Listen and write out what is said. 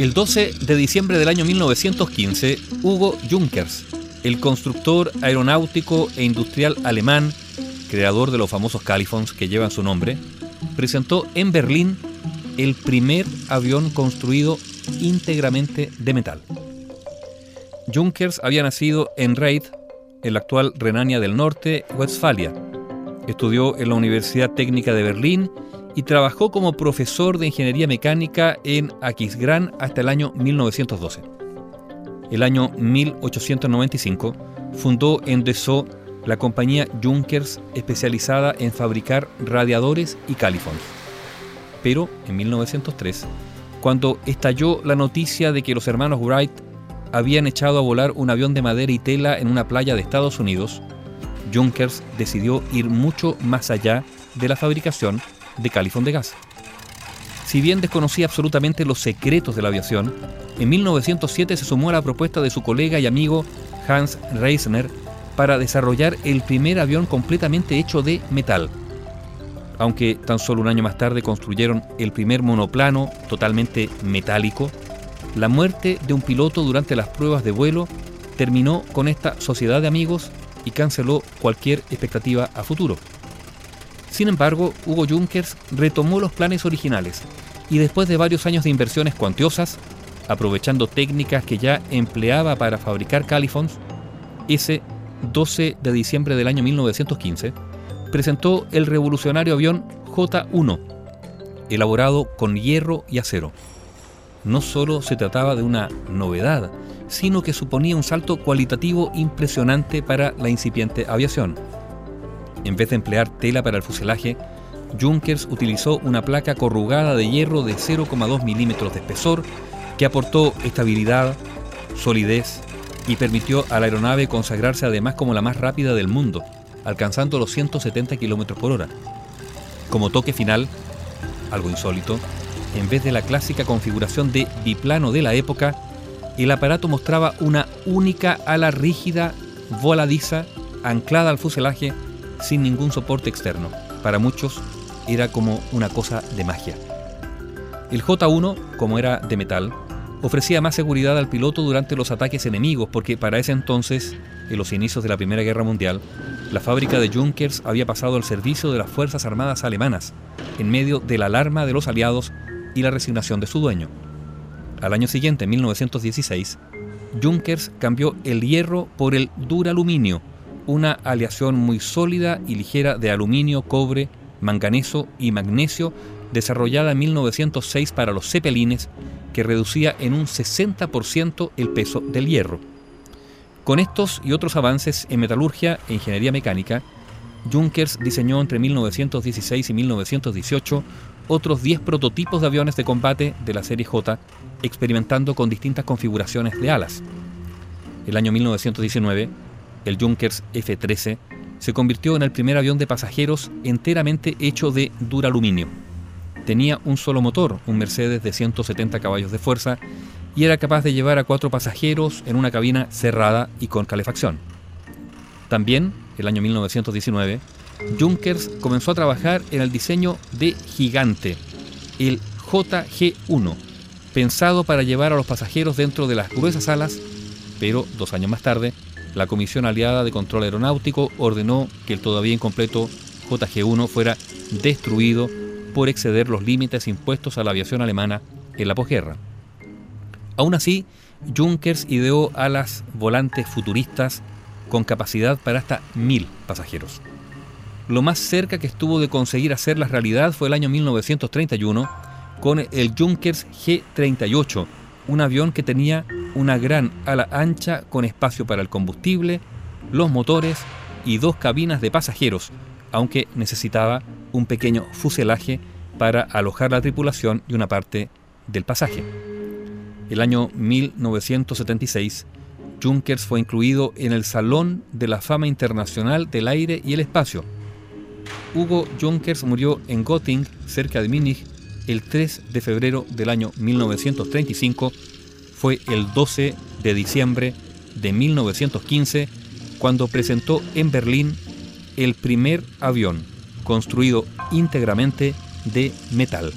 El 12 de diciembre del año 1915, Hugo Junkers, el constructor aeronáutico e industrial alemán, creador de los famosos Califons que llevan su nombre, presentó en Berlín el primer avión construido íntegramente de metal. Junkers había nacido en Reid, en la actual Renania del Norte, Westfalia. Estudió en la Universidad Técnica de Berlín y trabajó como profesor de ingeniería mecánica en Aquisgrán hasta el año 1912. El año 1895 fundó en Dessau la compañía Junkers especializada en fabricar radiadores y califons. Pero en 1903, cuando estalló la noticia de que los hermanos Wright habían echado a volar un avión de madera y tela en una playa de Estados Unidos, Junkers decidió ir mucho más allá de la fabricación de califón de gas. Si bien desconocía absolutamente los secretos de la aviación, en 1907 se sumó a la propuesta de su colega y amigo Hans Reisner para desarrollar el primer avión completamente hecho de metal. Aunque tan solo un año más tarde construyeron el primer monoplano totalmente metálico, la muerte de un piloto durante las pruebas de vuelo terminó con esta sociedad de amigos y canceló cualquier expectativa a futuro. Sin embargo, Hugo Junkers retomó los planes originales y después de varios años de inversiones cuantiosas, aprovechando técnicas que ya empleaba para fabricar califons, ese 12 de diciembre del año 1915, presentó el revolucionario avión J-1, elaborado con hierro y acero. No solo se trataba de una novedad, sino que suponía un salto cualitativo impresionante para la incipiente aviación. En vez de emplear tela para el fuselaje, Junkers utilizó una placa corrugada de hierro de 0,2 milímetros de espesor que aportó estabilidad, solidez y permitió a la aeronave consagrarse además como la más rápida del mundo, alcanzando los 170 km por hora. Como toque final, algo insólito, en vez de la clásica configuración de biplano de la época, el aparato mostraba una única ala rígida, voladiza, anclada al fuselaje sin ningún soporte externo. Para muchos era como una cosa de magia. El J1, como era de metal, ofrecía más seguridad al piloto durante los ataques enemigos porque para ese entonces, en los inicios de la Primera Guerra Mundial, la fábrica de Junkers había pasado al servicio de las Fuerzas Armadas alemanas, en medio de la alarma de los aliados y la resignación de su dueño. Al año siguiente, en 1916, Junkers cambió el hierro por el duraluminio, una aleación muy sólida y ligera de aluminio, cobre, manganeso y magnesio desarrollada en 1906 para los cepelines que reducía en un 60% el peso del hierro. Con estos y otros avances en metalurgia e ingeniería mecánica, Junkers diseñó entre 1916 y 1918 otros 10 prototipos de aviones de combate de la serie J, experimentando con distintas configuraciones de alas. El año 1919, el Junkers F-13 se convirtió en el primer avión de pasajeros enteramente hecho de duraluminio. Tenía un solo motor, un Mercedes de 170 caballos de fuerza, y era capaz de llevar a cuatro pasajeros en una cabina cerrada y con calefacción. También, el año 1919, Junkers comenzó a trabajar en el diseño de Gigante, el JG-1, pensado para llevar a los pasajeros dentro de las gruesas alas, pero dos años más tarde la Comisión Aliada de Control Aeronáutico ordenó que el todavía incompleto JG-1 fuera destruido por exceder los límites impuestos a la aviación alemana en la posguerra. Aún así, Junkers ideó alas volantes futuristas con capacidad para hasta mil pasajeros. Lo más cerca que estuvo de conseguir hacerlas realidad fue el año 1931 con el Junkers G-38, un avión que tenía una gran ala ancha con espacio para el combustible, los motores y dos cabinas de pasajeros, aunque necesitaba un pequeño fuselaje para alojar la tripulación y una parte del pasaje. El año 1976, Junkers fue incluido en el Salón de la Fama Internacional del Aire y el Espacio. Hugo Junkers murió en Göttingen, cerca de Múnich, el 3 de febrero del año 1935 fue el 12 de diciembre de 1915 cuando presentó en Berlín el primer avión construido íntegramente de metal.